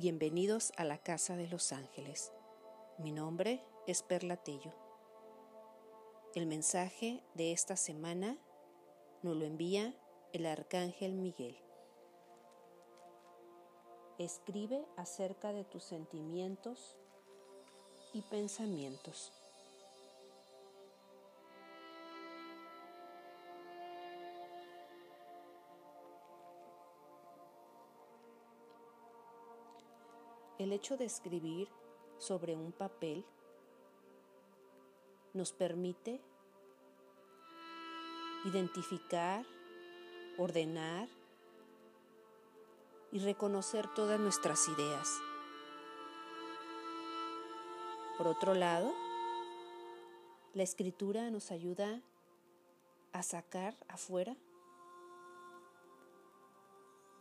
Bienvenidos a la Casa de los Ángeles. Mi nombre es Perla Tello. El mensaje de esta semana nos lo envía el Arcángel Miguel. Escribe acerca de tus sentimientos y pensamientos. El hecho de escribir sobre un papel nos permite identificar, ordenar y reconocer todas nuestras ideas. Por otro lado, la escritura nos ayuda a sacar afuera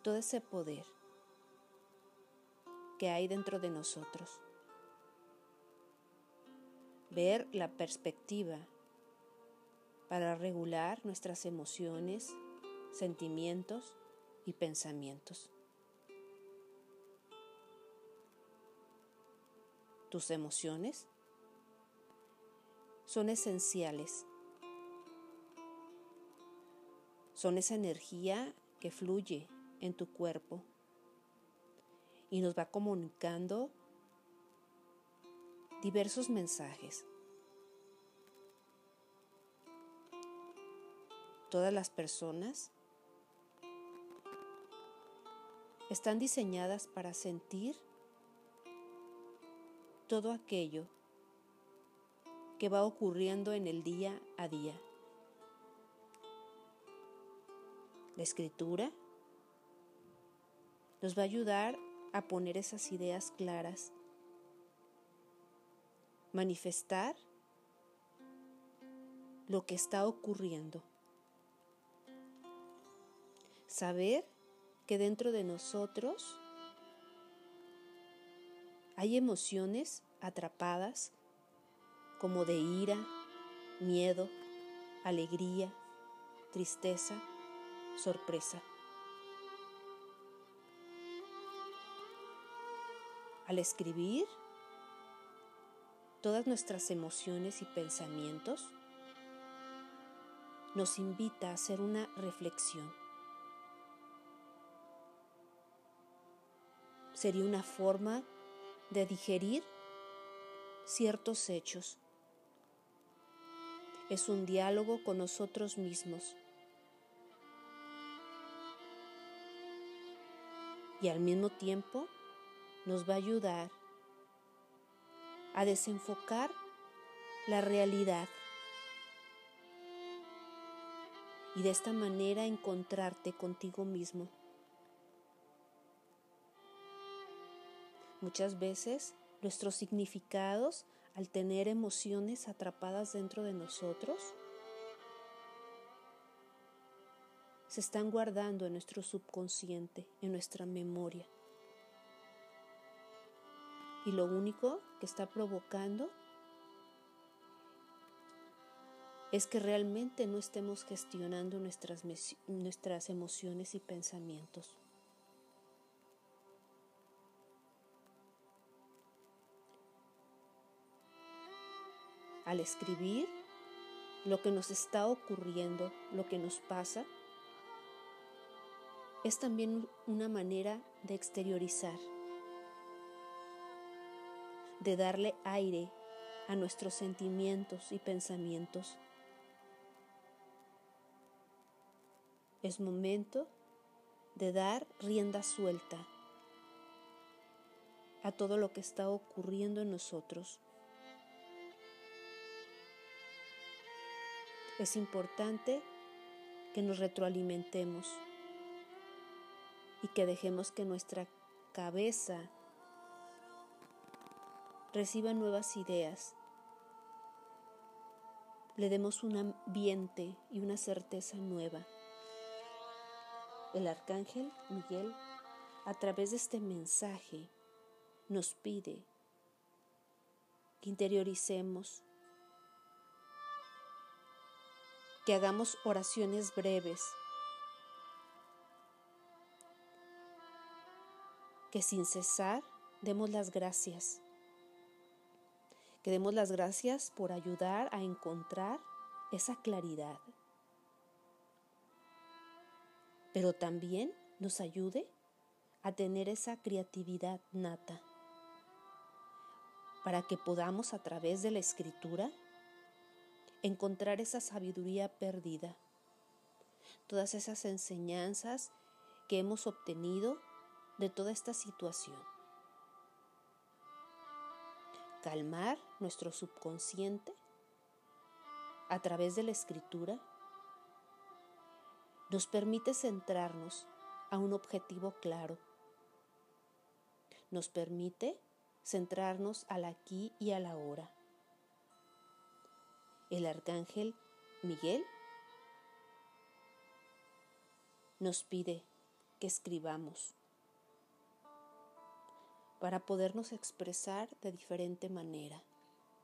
todo ese poder que hay dentro de nosotros. Ver la perspectiva para regular nuestras emociones, sentimientos y pensamientos. Tus emociones son esenciales. Son esa energía que fluye en tu cuerpo y nos va comunicando diversos mensajes. Todas las personas están diseñadas para sentir todo aquello que va ocurriendo en el día a día. La escritura nos va a ayudar a poner esas ideas claras, manifestar lo que está ocurriendo, saber que dentro de nosotros hay emociones atrapadas como de ira, miedo, alegría, tristeza, sorpresa. Al escribir, todas nuestras emociones y pensamientos nos invita a hacer una reflexión. Sería una forma de digerir ciertos hechos. Es un diálogo con nosotros mismos. Y al mismo tiempo nos va a ayudar a desenfocar la realidad y de esta manera encontrarte contigo mismo. Muchas veces nuestros significados, al tener emociones atrapadas dentro de nosotros, se están guardando en nuestro subconsciente, en nuestra memoria. Y lo único que está provocando es que realmente no estemos gestionando nuestras, nuestras emociones y pensamientos. al escribir lo que nos está ocurriendo, lo que nos pasa, es también una manera de exteriorizar, de darle aire a nuestros sentimientos y pensamientos. Es momento de dar rienda suelta a todo lo que está ocurriendo en nosotros. Es importante que nos retroalimentemos y que dejemos que nuestra cabeza reciba nuevas ideas. Le demos un ambiente y una certeza nueva. El arcángel Miguel, a través de este mensaje, nos pide que interioricemos que hagamos oraciones breves. que sin cesar demos las gracias. Que demos las gracias por ayudar a encontrar esa claridad. Pero también nos ayude a tener esa creatividad nata para que podamos a través de la escritura encontrar esa sabiduría perdida, todas esas enseñanzas que hemos obtenido de toda esta situación. Calmar nuestro subconsciente a través de la escritura nos permite centrarnos a un objetivo claro. Nos permite centrarnos al aquí y a la ahora. El arcángel Miguel nos pide que escribamos para podernos expresar de diferente manera.